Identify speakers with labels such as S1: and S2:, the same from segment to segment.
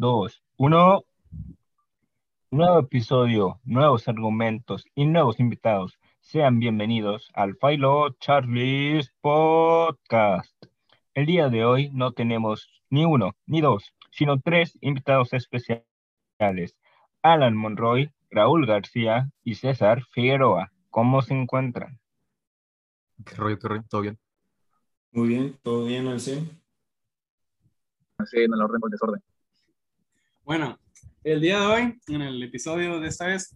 S1: 2, 1. Nuevo episodio, nuevos argumentos y nuevos invitados. Sean bienvenidos al Philo Charlie's Podcast. El día de hoy no tenemos ni uno ni dos, sino tres invitados especiales. Alan Monroy, Raúl García y César Figueroa. ¿Cómo se encuentran?
S2: ¿Qué rollo, qué rollo? ¿Todo bien?
S3: Muy bien, todo bien al 100.
S2: Sí, en el orden por desorden.
S4: Bueno, el día de hoy, en el episodio de esta vez,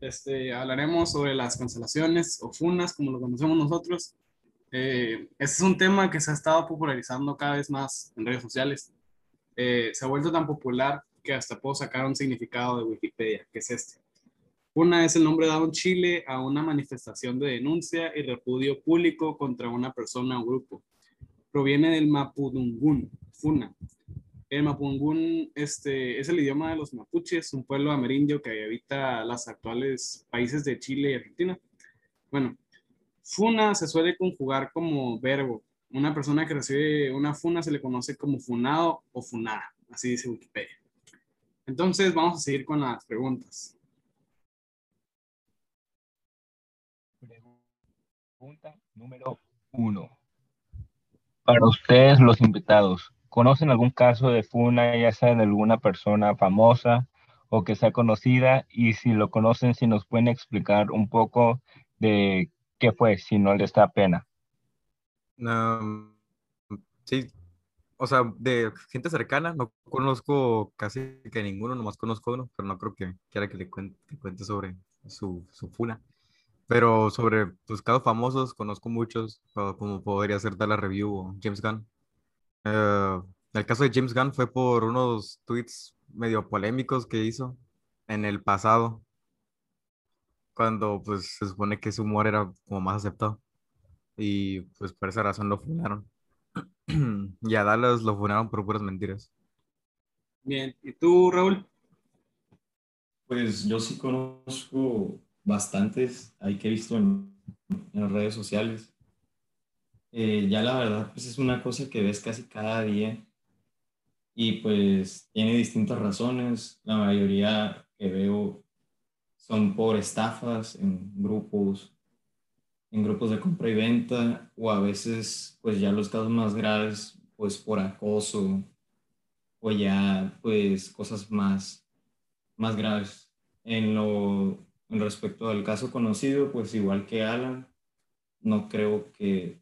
S4: este, hablaremos sobre las cancelaciones o funas, como lo conocemos nosotros. Eh, este es un tema que se ha estado popularizando cada vez más en redes sociales. Eh, se ha vuelto tan popular que hasta puedo sacar un significado de Wikipedia, que es este. Funa es el nombre dado en Chile a una manifestación de denuncia y repudio público contra una persona o grupo. Proviene del mapudungún, funa, el mapungún este, es el idioma de los mapuches, un pueblo amerindio que habita los actuales países de Chile y Argentina. Bueno, funa se suele conjugar como verbo. Una persona que recibe una funa se le conoce como funado o funada, así dice Wikipedia. Entonces vamos a seguir con las preguntas.
S1: Pregunta número uno. Para ustedes, los invitados, ¿Conocen algún caso de funa, ya sea de alguna persona famosa o que sea conocida? Y si lo conocen, si nos pueden explicar un poco de qué fue, si no les da pena.
S2: sí, o sea, de gente cercana, no conozco casi que ninguno, nomás conozco uno, pero no creo que quiera que le cuente, sobre su, su funa. Pero sobre los casos famosos, conozco muchos, como podría ser la Review o James Gunn. Eh, el caso de James Gunn fue por unos tweets medio polémicos que hizo en el pasado, cuando pues se supone que su humor era como más aceptado. Y pues por esa razón lo funaron. y a Dallas lo funaron por puras mentiras.
S4: Bien, ¿y tú, Raúl?
S3: Pues yo sí conozco bastantes, hay que he visto en, en las redes sociales. Eh, ya la verdad, pues es una cosa que ves casi cada día y pues tiene distintas razones. La mayoría que veo son por estafas en grupos, en grupos de compra y venta o a veces pues ya los casos más graves pues por acoso o ya pues cosas más, más graves. En lo en respecto al caso conocido, pues igual que Alan, no creo que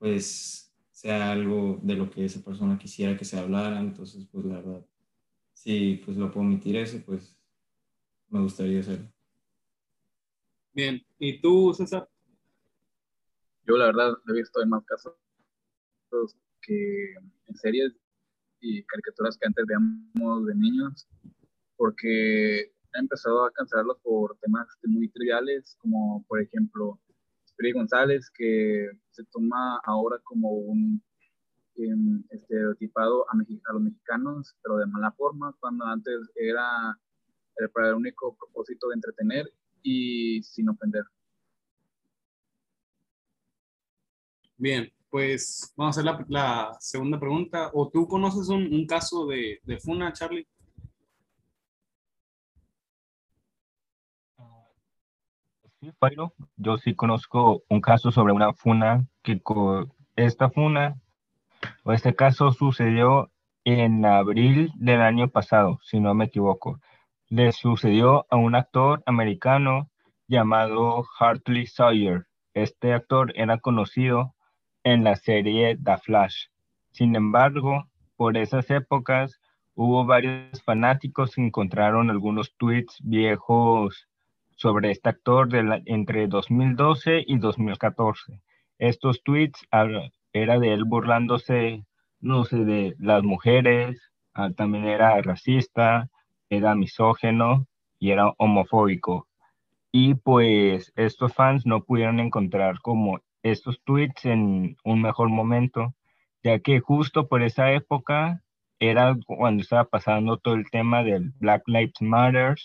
S3: pues sea algo de lo que esa persona quisiera que se hablara, entonces pues la verdad, si pues lo puedo omitir eso, pues me gustaría hacerlo.
S4: Bien, ¿y tú, César?
S2: Yo la verdad he visto en más casos que en series y caricaturas que antes veíamos de niños, porque he empezado a cancelarlos por temas muy triviales, como por ejemplo González, que se toma ahora como un em, estereotipado a, los mexicanos, pero de mala forma, cuando antes era, para el único propósito de entretener y sin ofender.
S4: Bien, pues vamos a hacer la, segunda pregunta. ¿O tú conoces un, caso de Funa, Charlie?
S1: Sí, yo sí conozco un caso sobre una funa que esta funa o este caso sucedió en abril del año pasado, si no me equivoco. Le sucedió a un actor americano llamado Hartley Sawyer. Este actor era conocido en la serie The Flash. Sin embargo, por esas épocas hubo varios fanáticos que encontraron algunos tweets viejos sobre este actor entre 2012 y 2014. Estos tweets era de él burlándose, no sé, de las mujeres, ah, también era racista, era misógeno y era homofóbico. Y pues estos fans no pudieron encontrar como estos tweets en un mejor momento, ya que justo por esa época era cuando estaba pasando todo el tema del Black Lives Matter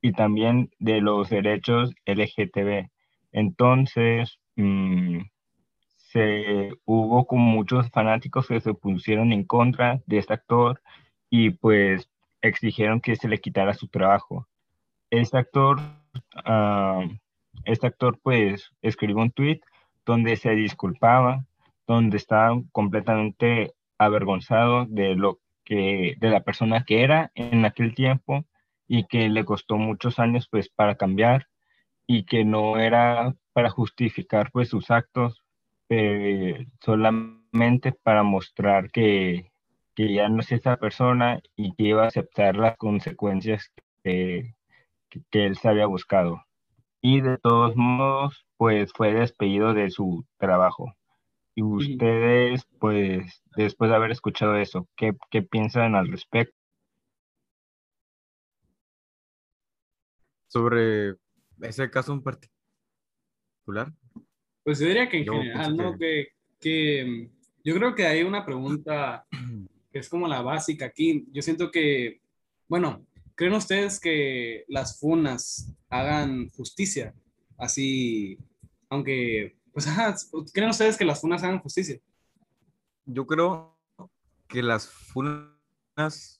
S1: y también de los derechos LGTB. Entonces, mm, se, hubo como muchos fanáticos que se pusieron en contra de este actor y pues exigieron que se le quitara su trabajo. Este actor, ah, este actor pues escribió un tweet donde se disculpaba, donde estaba completamente avergonzado de lo que, de la persona que era en aquel tiempo y que le costó muchos años pues para cambiar y que no era para justificar pues sus actos, eh, solamente para mostrar que, que, ya no es esa persona y que iba a aceptar las consecuencias que, que él se había buscado. Y de todos modos, pues fue despedido de su trabajo. Y ustedes, pues, después de haber escuchado eso, ¿qué, qué piensan al respecto?
S2: Sobre ese caso en particular.
S4: Pues yo diría que en general, ¿no? Que, que, yo creo que hay una pregunta que es como la básica aquí. Yo siento que, bueno, ¿creen ustedes que las funas hagan justicia? Así, aunque pues, ¿creen ustedes que las funas hagan justicia?
S2: Yo creo que las funas.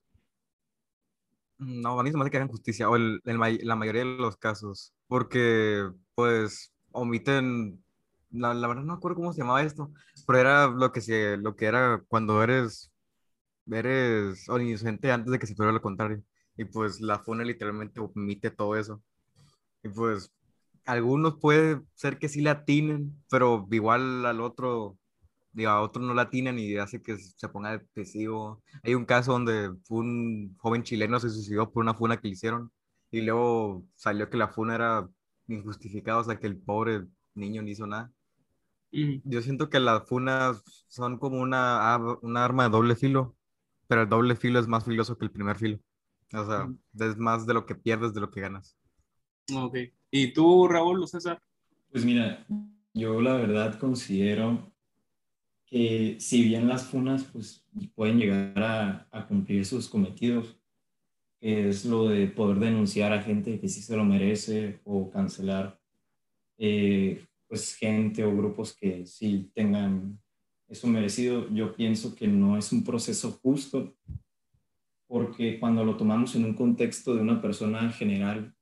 S2: No, a mí se me hace que hagan justicia, o en la mayoría de los casos, porque, pues, omiten. La, verdad no acuerdo cómo se llamaba esto, pero era lo que, se, lo que era cuando eres, eres inocente antes de que se fuera lo contrario. Y pues la funa literalmente omite todo eso. Y pues algunos puede ser que sí la atinen, pero igual al otro, digo, a otro no la atinan y hace que se ponga depresivo. Hay un caso donde un joven chileno se suicidó por una funa que le hicieron y luego salió que la funa era injustificada, o sea, que el pobre niño no hizo nada. Yo siento que las funas son como una, una arma de doble filo, pero el doble filo es más filoso que el primer filo. O sea, es más de lo que pierdes de lo que ganas.
S4: Ok. ¿Y tú, Raúl, César?
S3: Pues mira, yo la verdad considero que si bien las funas pues, pueden llegar a, cumplir sus cometidos, que es lo de poder denunciar a gente que sí se lo merece o cancelar eh, pues gente o grupos que sí tengan eso merecido, yo pienso que no es un proceso justo porque cuando lo tomamos en un contexto de una persona general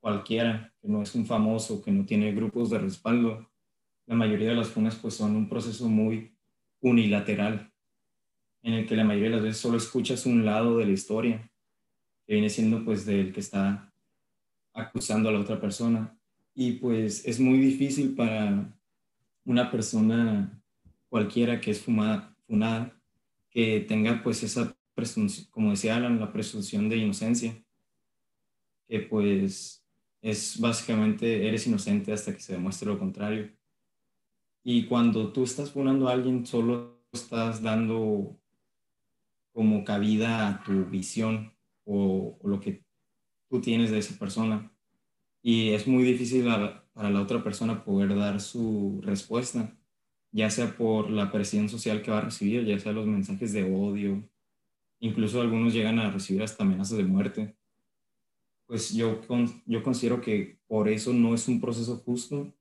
S3: cualquiera, que no es un famoso, que no tiene grupos de respaldo, la mayoría de las funas pues son un proceso muy unilateral, en el que la mayoría de las veces solo escuchas un lado de la historia, que viene siendo pues del que está acusando a la otra persona. Y pues es muy difícil para una persona cualquiera que es fumada, funada, que tenga pues esa presunción, como decía Alan, la presunción de inocencia, que pues es básicamente eres inocente hasta que se demuestre lo contrario. Y cuando tú estás funando a alguien, solo estás dando como cabida a tu visión o, lo que tú tienes de esa persona. Y es muy difícil para la otra persona poder dar su respuesta, ya sea por la presión social que va a recibir, ya sea los mensajes de odio, incluso algunos llegan a recibir hasta amenazas de muerte pues yo, yo considero que por eso no es un proceso justo,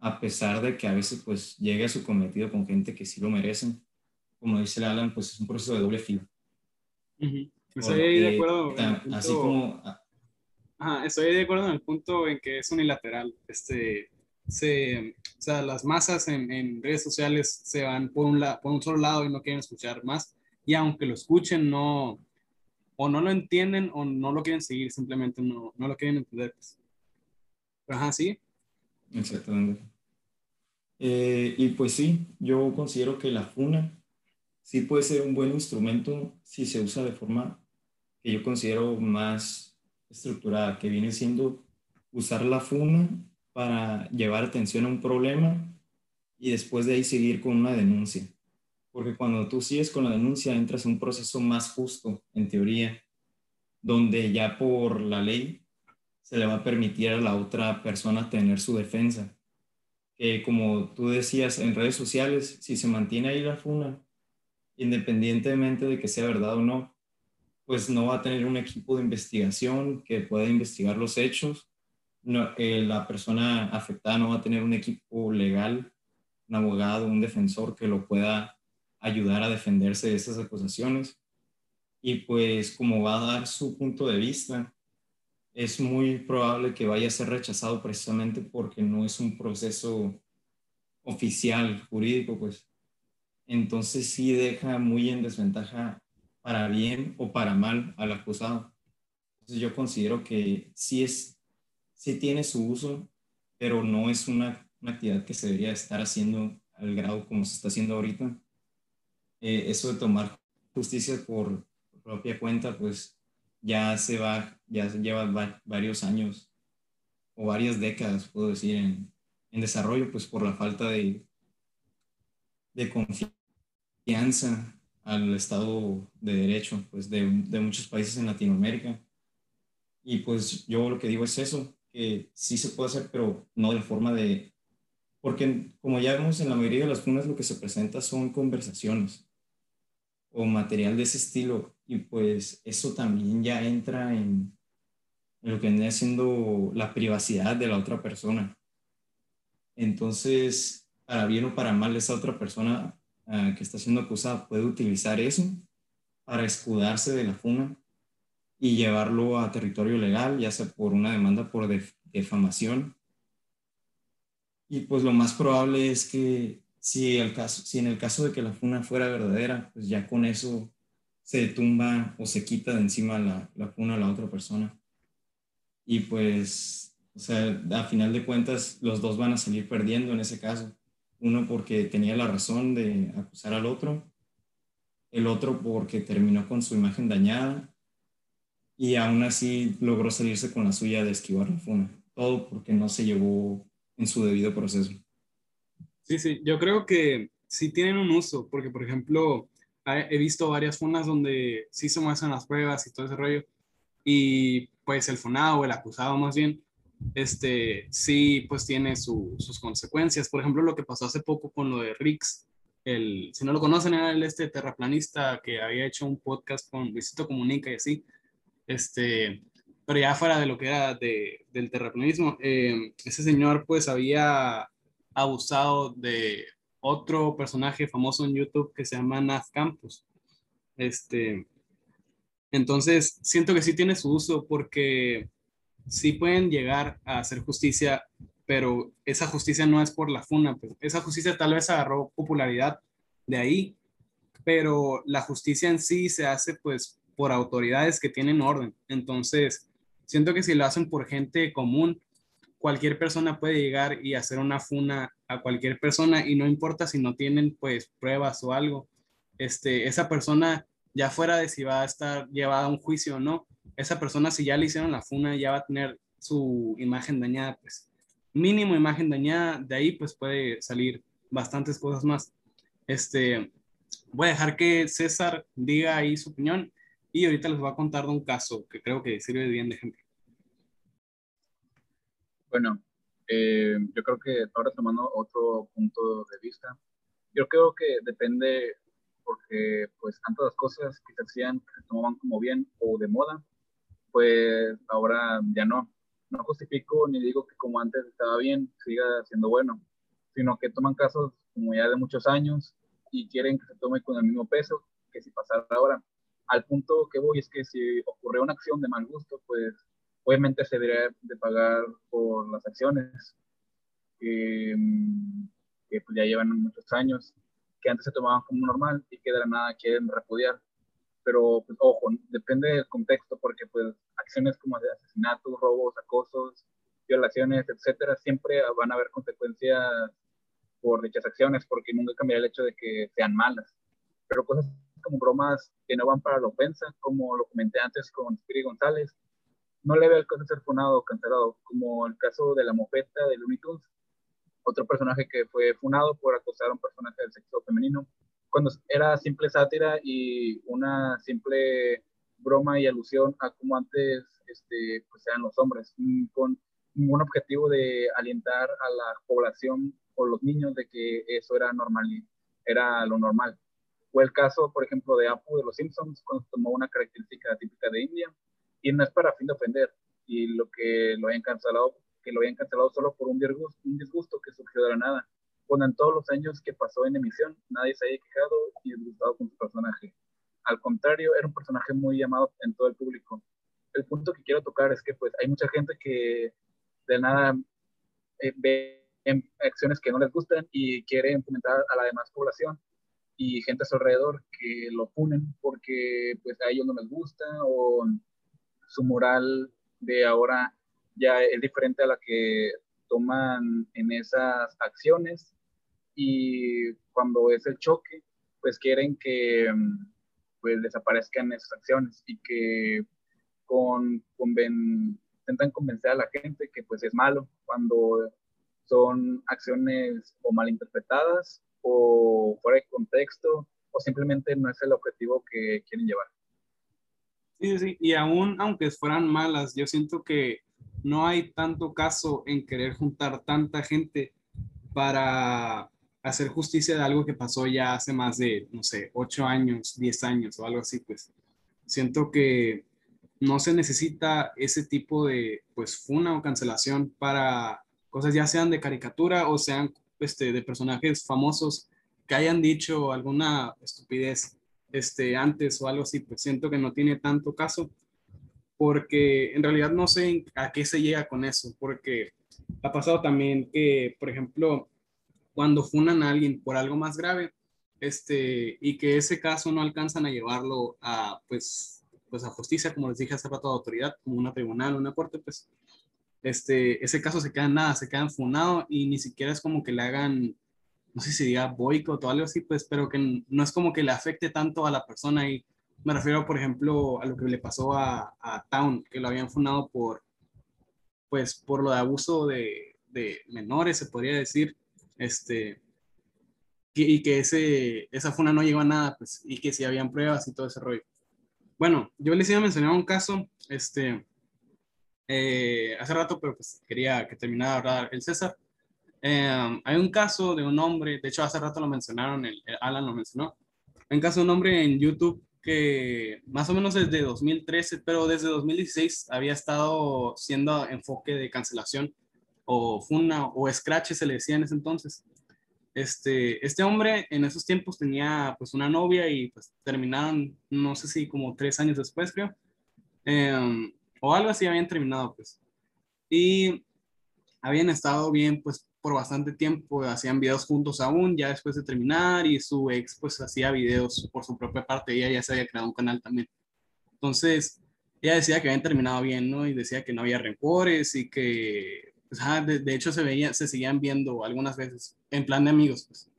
S3: a pesar de que a veces pues llegue a su cometido con gente que sí lo merecen. Como dice Alan, pues es un proceso de doble filo.
S4: Estoy de acuerdo.
S3: así como...
S4: Ajá, estoy de acuerdo en el punto en que es unilateral. Este, se, o sea, las masas en, en redes sociales se van por un, por un solo lado y no quieren escuchar más. Y aunque lo escuchen, no, o no lo entienden o no lo quieren seguir, simplemente no, no lo quieren entender. Pues. Ajá, sí.
S3: Exactamente. Eh, y pues sí, yo considero que la funa sí puede ser un buen instrumento si se usa de forma que yo considero más estructurada, que viene siendo usar la funa para llevar atención a un problema y después de ahí seguir con una denuncia porque cuando tú sigues con la denuncia entras en un proceso más justo, en teoría, donde ya por la ley se le va a permitir a la otra persona tener su defensa. Que como tú decías en redes sociales, si se mantiene ahí la funa, independientemente de que sea verdad o no, pues no va a tener un equipo de investigación que pueda investigar los hechos. No, eh, la persona afectada no va a tener un equipo legal, un abogado, un defensor que lo pueda ayudar a defenderse de esas acusaciones. y pues como va a dar su punto de vista, es muy probable que vaya a ser rechazado precisamente porque no es un proceso oficial, jurídico, pues. Entonces sí deja muy en desventaja para bien o para mal al acusado. Entonces yo considero que sí es, sí tiene su uso, pero no es una, actividad que se debería estar haciendo al grado como se está haciendo ahorita. Eh, eso de tomar justicia por propia cuenta, pues ya se va, ya se lleva varios años o varias décadas, puedo decir, en, en desarrollo, pues por la falta de, de confianza al Estado de Derecho, pues de, de, muchos países en Latinoamérica. Y pues yo lo que digo es eso, que sí se puede hacer, pero no de forma de... Porque como ya vemos en la mayoría de las funas lo que se presenta son conversaciones o material de ese estilo y pues eso también ya entra en, lo que viene siendo la privacidad de la otra persona. Entonces, para bien o para mal, esa otra persona ah, que está siendo acusada puede utilizar eso para escudarse de la funa y llevarlo a territorio legal, ya sea por una demanda por defamación. Y pues lo más probable es que si, el caso, si en el caso de que la funa fuera verdadera, pues ya con eso se tumba o se quita de encima la, la funa a la otra persona. Y pues, o sea, a final de cuentas, los dos van a salir perdiendo en ese caso. Uno porque tenía la razón de acusar al otro, el otro porque terminó con su imagen dañada y aún así logró salirse con la suya de esquivar la funa. Todo porque no se llevó en su debido proceso.
S4: Sí, sí, yo creo que sí tienen un uso, porque por ejemplo, he visto varias funas donde sí se muestran las pruebas y todo ese rollo, y pues el funado el acusado más bien, este, sí, pues tiene sus consecuencias. Por ejemplo, lo que pasó hace poco con lo de Rix, el, si no lo conocen, era el este terraplanista que había hecho un podcast con Luisito Comunica y así, este, pero ya fuera de lo que era de, del terraplanismo, eh, ese señor pues había abusado de otro personaje famoso en YouTube que se llama Naz Campos. Este, entonces, siento que sí tiene su uso porque sí pueden llegar a hacer justicia, pero esa justicia no es por la funa. Pues. Esa justicia tal vez agarró popularidad de ahí, pero la justicia en sí se hace pues por autoridades que tienen orden. Entonces, siento que si lo hacen por gente común, cualquier persona puede llegar y hacer una funa a cualquier persona y no importa si no tienen pues pruebas o algo. Este, esa persona ya fuera de si va a estar llevada a un juicio o no, esa persona si ya le hicieron la funa ya va a tener su imagen dañada, pues mínimo imagen dañada, de ahí pues puede salir bastantes cosas más. Este, voy a dejar que César diga ahí su opinión y ahorita les voy a contar un caso que creo que sirve bien de ejemplo.
S5: Bueno, eh, yo creo que ahora tomando otro punto de vista, yo creo que depende porque pues antes las cosas que se hacían que se tomaban como bien o de moda, pues ahora ya no. No justifico ni digo que como antes estaba bien, siga siendo bueno, sino que toman casos como ya de muchos años y quieren que se tome con el mismo peso que si pasara ahora. Al punto que voy es que si ocurre una acción de mal gusto, pues obviamente se debería de pagar por las acciones que, pues ya llevan muchos años, que antes se tomaban como normal y que de la nada quieren repudiar. Pero, pues, ojo, depende del contexto, porque pues acciones como de asesinatos, robos, acosos, violaciones, etcétera, siempre van a haber consecuencias por dichas acciones, porque nunca cambiará el hecho de que sean malas. Pero cosas como bromas que no van para la ofensa, como lo comenté antes con Spiri González, no le veo el caso de ser funado o cancelado, como el caso de la mofeta de Looney Tunes, otro personaje que fue funado por acosar a un personaje del sexo femenino, cuando era simple sátira y una simple broma y alusión a cómo antes este, pues eran los hombres, mm, con ningún objetivo de alentar a la población o los niños de que eso era normal, era lo normal. Fue el caso, por ejemplo, de Apu de los Simpsons, cuando tomó una característica típica de India, y no es para fin de ofender, y lo que lo hayan cancelado, que lo hayan cancelado solo por un disgusto, un disgusto que surgió de la nada, cuando en todos los años que pasó en emisión nadie se haya quejado y disgustado con su personaje. al contrario, era un personaje muy llamado en todo el público. El punto que quiero tocar es que pues hay mucha gente que de nada eh, ve acciones que no les gustan y quieren fomentar a la demás población y gente a su alrededor que lo punen porque pues a ellos no les gusta o su moral de ahora ya es diferente a la que toman en esas acciones y cuando es el choque pues quieren que pues desaparezcan esas acciones y que con, intentan convencer a la gente que pues es malo cuando son acciones o malinterpretadas o fuera de contexto o simplemente no es el objetivo que quieren llevar.
S4: Sí, sí, y aún aunque fueran malas, yo siento que no hay tanto caso en querer juntar tanta gente para hacer justicia de algo que pasó ya hace más de, no sé, ocho años, diez años o algo así, pues. Siento que no se necesita ese tipo de, pues, funa o cancelación para cosas ya sean de caricatura o sean este, de personajes famosos que hayan dicho alguna estupidez este, antes o algo así, pues siento que no tiene tanto caso, porque en realidad no sé a qué se llega con eso, porque ha pasado también que, por ejemplo, cuando funan a alguien por algo más grave, este, y que ese caso no alcanzan a llevarlo a, pues, pues a justicia, como les dije hace rato, a autoridad, como una tribunal, una corte, pues, este, ese caso se queda en nada, se queda enfunado y ni siquiera es como que le hagan no sé si diga boicot o algo así, pues, pero que no es como que le afecte tanto a la persona y me refiero, por ejemplo, a lo que le pasó a, Town, que lo habían fundado por, pues, por lo de abuso de, de menores, se podría decir, este, y que ese, esa funa no llegó a nada, pues, y que si habían pruebas y todo ese rollo. Bueno, yo les iba a mencionar un caso, este, eh, hace rato, pero pues quería que terminara de hablar el César. Em, hay un caso de un hombre, de hecho hace rato lo mencionaron, el, Alan lo mencionó, hay un caso de un hombre en YouTube que más o menos desde 2013, pero desde 2016 había estado siendo enfoque de cancelación o funa o scratch se le decía en ese entonces. Este, este hombre en esos tiempos tenía pues una novia y pues terminaron, no sé si como tres años después creo, em, o algo así habían terminado pues. Y habían estado bien pues por bastante tiempo, hacían videos juntos aún, ya después de terminar, y su ex pues hacía videos por su propia parte, ella ya se había creado un canal también. Entonces, ella decía que habían terminado bien, ¿no? Y decía que no había rencores y que, pues, de, hecho se veía, se seguían viendo algunas veces en plan de amigos, pues.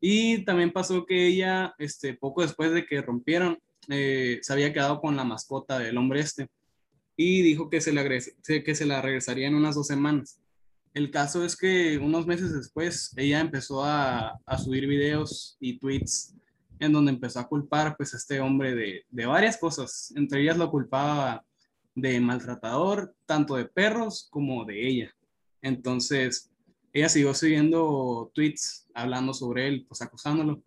S4: Y también pasó que ella, este, poco después de que rompieron, eh, se había quedado con la mascota del hombre este y dijo que se, le que se la regresaría en unas dos semanas. El caso es que unos meses después ella empezó a, subir videos y tweets en donde empezó a culpar pues a este hombre de, de, varias cosas. Entre ellas lo culpaba de maltratador, tanto de perros como de ella. Entonces, ella siguió subiendo tweets hablando sobre él, pues acusándolo.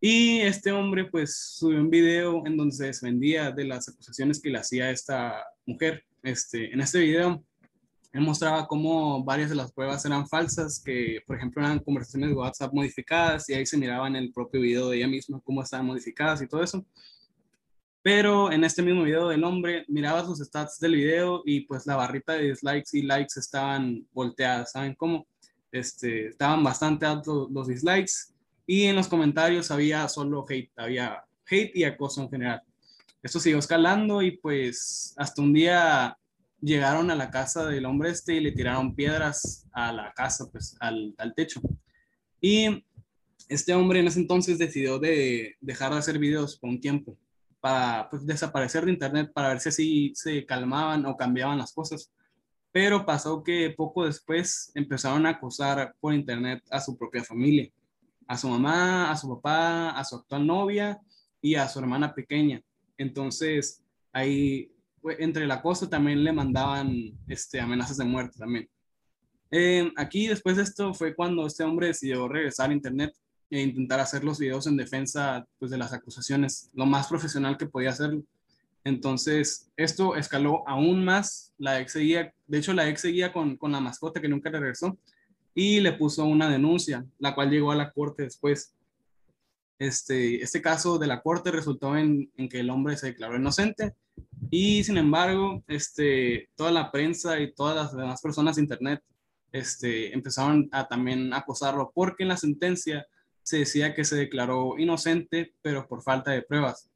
S4: Y este hombre pues subió un video en donde se defendía de las acusaciones que le hacía esta mujer. Este, en este video él mostraba cómo varias de las pruebas eran falsas, que por ejemplo eran conversaciones de WhatsApp modificadas y ahí se miraba en el propio video de ella misma cómo estaban modificadas y todo eso. Pero en este mismo video del hombre miraba sus stats del video y pues la barrita de dislikes y likes estaban volteadas, ¿saben cómo? Este, estaban bastante altos los dislikes y en los comentarios había solo hate, había hate y acoso en general. Esto siguió escalando y pues hasta un día llegaron a la casa del hombre este y le tiraron piedras a la casa, pues al, al techo. Y este hombre en ese entonces decidió de dejar de hacer videos por un tiempo para pues, desaparecer de internet para ver si así se calmaban o cambiaban las cosas. Pero pasó que poco después empezaron a acosar por internet a su propia familia, a su mamá, a su papá, a su actual novia y a su hermana pequeña. Entonces ahí entre el acoso también le mandaban este, amenazas de muerte también. Eh, aquí después de esto fue cuando este hombre decidió regresar a internet e intentar hacer los videos en defensa pues, de las acusaciones, lo más profesional que podía hacerlo. Entonces, esto escaló aún más. La ex seguía, de hecho, la ex seguía con, con la mascota que nunca regresó y le puso una denuncia, la cual llegó a la corte después. Este, este caso de la corte resultó en que el hombre se declaró inocente y sin embargo, este, toda la prensa y todas las demás personas de internet este, empezaron a también acosarlo porque en la sentencia se decía que se declaró inocente, pero por falta de pruebas.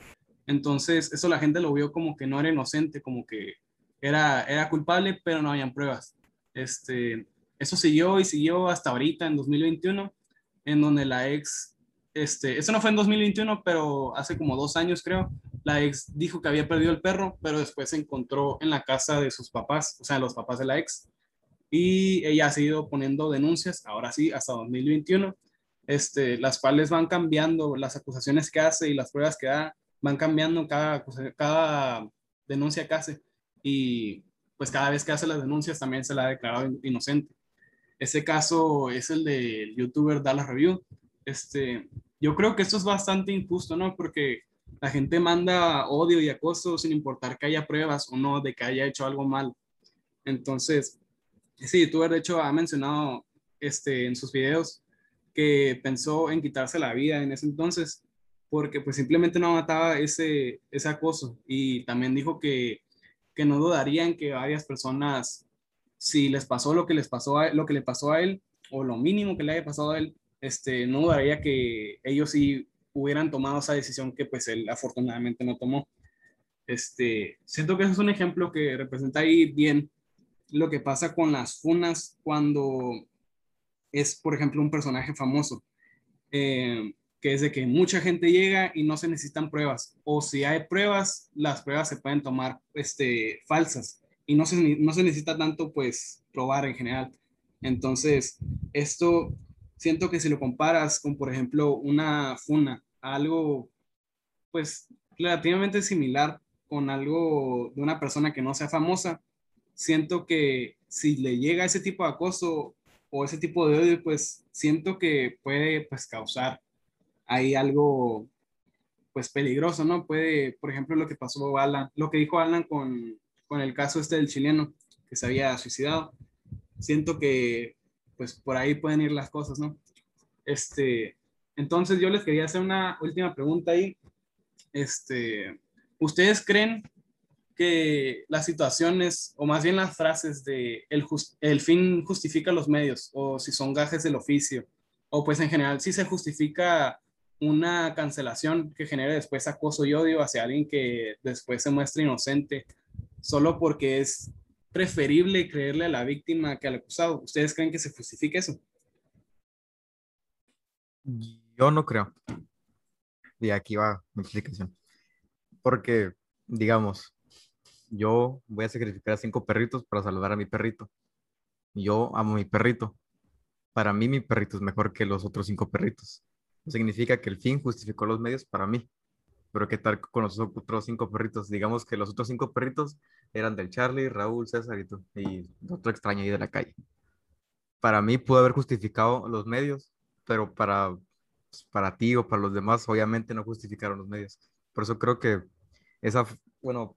S4: Entonces, eso la gente lo vio como que no era inocente, como que era, era culpable, pero no habían pruebas. Este, eso siguió y siguió hasta ahorita, en 2021, en donde la ex, este, eso no fue en 2021, pero hace como dos años creo, la ex dijo que había perdido el perro, pero después se encontró en la casa de sus papás, o sea, los papás de la ex, y ella ha seguido poniendo denuncias, ahora sí, hasta 2021, este, las cuales van cambiando, las acusaciones que hace y las pruebas que da van cambiando cada, cada denuncia que hace y pues cada vez que hace las denuncias también se la ha declarado inocente. Ese caso es el del youtuber Dallas Review. Este, yo creo que esto es bastante injusto, ¿no? Porque la gente manda odio y acoso sin importar que haya pruebas o no de que haya hecho algo mal. Entonces, ese youtuber de hecho ha mencionado este, en sus videos que pensó en quitarse la vida en ese entonces porque pues simplemente no mataba ese, ese acoso y también dijo que, que no dudaría en que varias personas, si les pasó lo que les pasó a, lo que le pasó a él o lo mínimo que le haya pasado a él, este, no dudaría que ellos sí hubieran tomado esa decisión que pues él afortunadamente no tomó. Este, siento que eso es un ejemplo que representa ahí bien lo que pasa con las funas cuando es, por ejemplo, un personaje famoso. Eh, que es de que mucha gente llega y no se necesitan pruebas, o si hay pruebas, las pruebas se pueden tomar este, falsas y no se, no se necesita tanto pues probar en general. Entonces, esto siento que si lo comparas con, por ejemplo, una funa, algo pues relativamente similar con algo de una persona que no sea famosa, siento que si le llega ese tipo de acoso o ese tipo de odio, pues siento que puede pues causar hay algo pues peligroso, ¿no? Puede, por ejemplo, lo que pasó Alan, lo que dijo Alan con, con el caso este del chileno que se había suicidado. Siento que pues por ahí pueden ir las cosas, ¿no? Este, entonces yo les quería hacer una última pregunta ahí. Este, ¿ustedes creen que las situaciones, o más bien las frases de el, el fin justifica los medios, o si son gajes del oficio, o pues en general si se justifica una cancelación que genere después acoso y odio hacia alguien que después se muestra inocente, solo porque es preferible creerle a la víctima que al acusado. ¿Ustedes creen que se justifique eso?
S2: Yo no creo. Y aquí va mi explicación. Porque, digamos, yo voy a sacrificar a cinco perritos para salvar a mi perrito. Yo amo a mi perrito. Para mí mi perrito es mejor que los otros cinco perritos significa que el fin justificó los medios para mí. Pero ¿qué tal con los otros cinco perritos? Digamos que los otros cinco perritos eran del Charlie, Raúl, César y tú, y otro extraño ahí de la calle. Para mí pudo haber justificado los medios, pero para, pues, para ti o para los demás obviamente no justificaron los medios. Por eso creo que esa, bueno,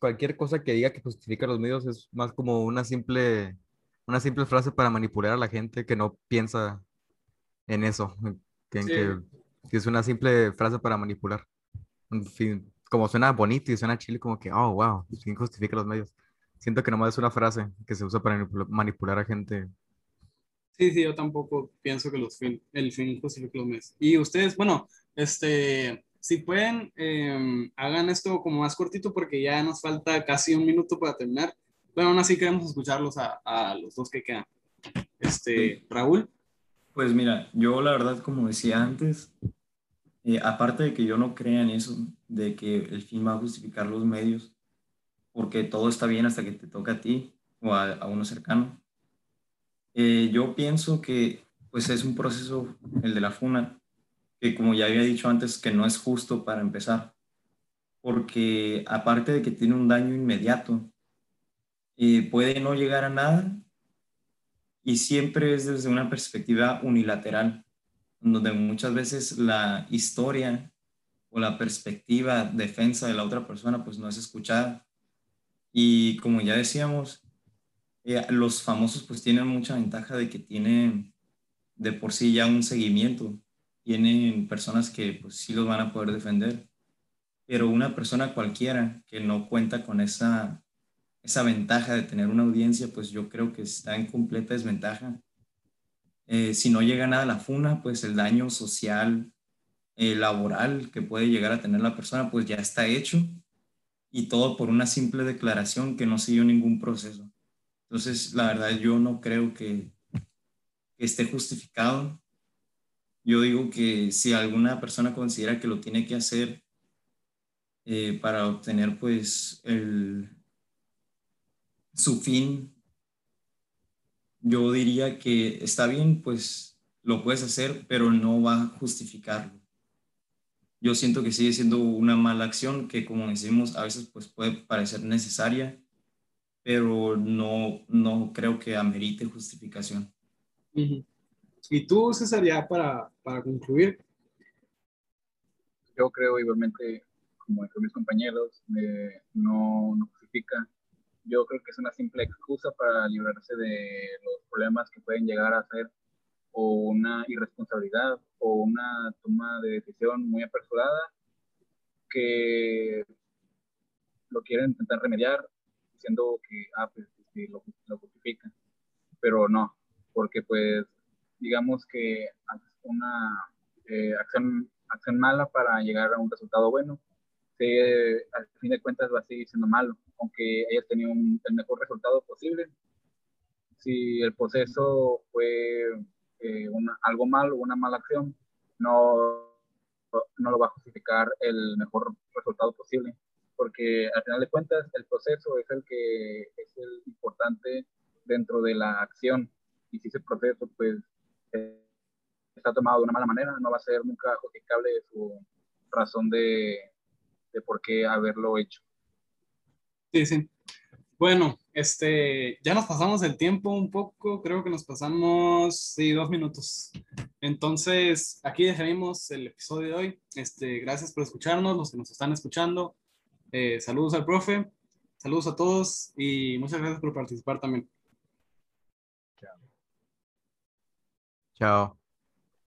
S2: cualquier cosa que diga que justifica los medios es más como una simple, una simple frase para manipular a la gente que no piensa en eso, que, es una simple frase para manipular. Como suena bonito y suena chile, como que, oh, wow, ¿quién justifica los medios? Siento que nomás es una frase que se usa para manipular a gente.
S4: Sí, sí, yo tampoco pienso que los fin, el fin justifica los medios. Y ustedes, bueno, este, si pueden, em, hagan esto como más cortito porque ya nos falta casi un minuto para terminar. Pero aún así queremos escucharlos a, a los dos que quedan. Este, Raúl.
S3: Pues mira, yo la verdad, como decía antes, eh, aparte de que yo no crea en eso, de que el fin va a justificar los medios, porque todo está bien hasta que te toca a ti o a, uno cercano, eh, yo pienso que pues es un proceso, el de la FUNA, que como ya había dicho antes, que no es justo para empezar, porque aparte de que tiene un daño inmediato, eh, puede no llegar a nada y siempre es desde una perspectiva unilateral, donde muchas veces la historia o la perspectiva defensa de la otra persona pues no es escuchada. Y como ya decíamos, eh, los famosos pues tienen mucha ventaja de que tienen de por sí ya un seguimiento tienen personas que pues sí los van a poder defender, pero una persona cualquiera que no cuenta con esa, esa ventaja de tener una audiencia, pues yo creo que está en completa desventaja. Eh, si no llega nada a la funa, pues el daño social, eh, laboral que puede llegar a tener la persona, pues ya está hecho y todo por una simple declaración que no siguió ningún proceso. Entonces, la verdad, yo no creo que, esté justificado. Yo digo que si alguna persona considera que lo tiene que hacer eh, para obtener pues el, su fin, yo diría que está bien, pues lo puedes hacer, pero no va a justificarlo yo siento que sigue siendo una mala acción que, como decimos, a veces pues, puede parecer necesaria, pero no, no creo que amerite justificación.
S4: ¿Y tú, César, ya para, para concluir?
S5: Yo creo igualmente, como dijeron mis compañeros, no, no justifica. Yo creo que es una simple excusa para librarse de los problemas que pueden llegar a ser o una irresponsabilidad o una toma de decisión muy apresurada que lo quieren intentar remediar diciendo que ah, pues, lo, lo justifica, pero no, porque pues digamos que una eh, acción, acción mala para llegar a un resultado bueno, que al fin de cuentas va a seguir siendo malo, aunque hayas tenido el mejor resultado posible. Si el proceso fue una, algo mal o una mala acción, no, no lo va a justificar el mejor resultado posible, porque al final de cuentas el proceso es el que es el importante dentro de la acción y si ese proceso pues eh, está tomado de una mala manera, no va a ser nunca justificable su razón de, de por qué haberlo hecho.
S4: Sí, sí. Bueno, este, ya nos pasamos el tiempo un poco, creo que nos pasamos, sí, dos minutos. Entonces, aquí dejaremos el episodio de hoy. Este, gracias por escucharnos, los que nos están escuchando. Eh, saludos al profe, saludos a todos y muchas gracias por participar también.
S2: Chao. Chao.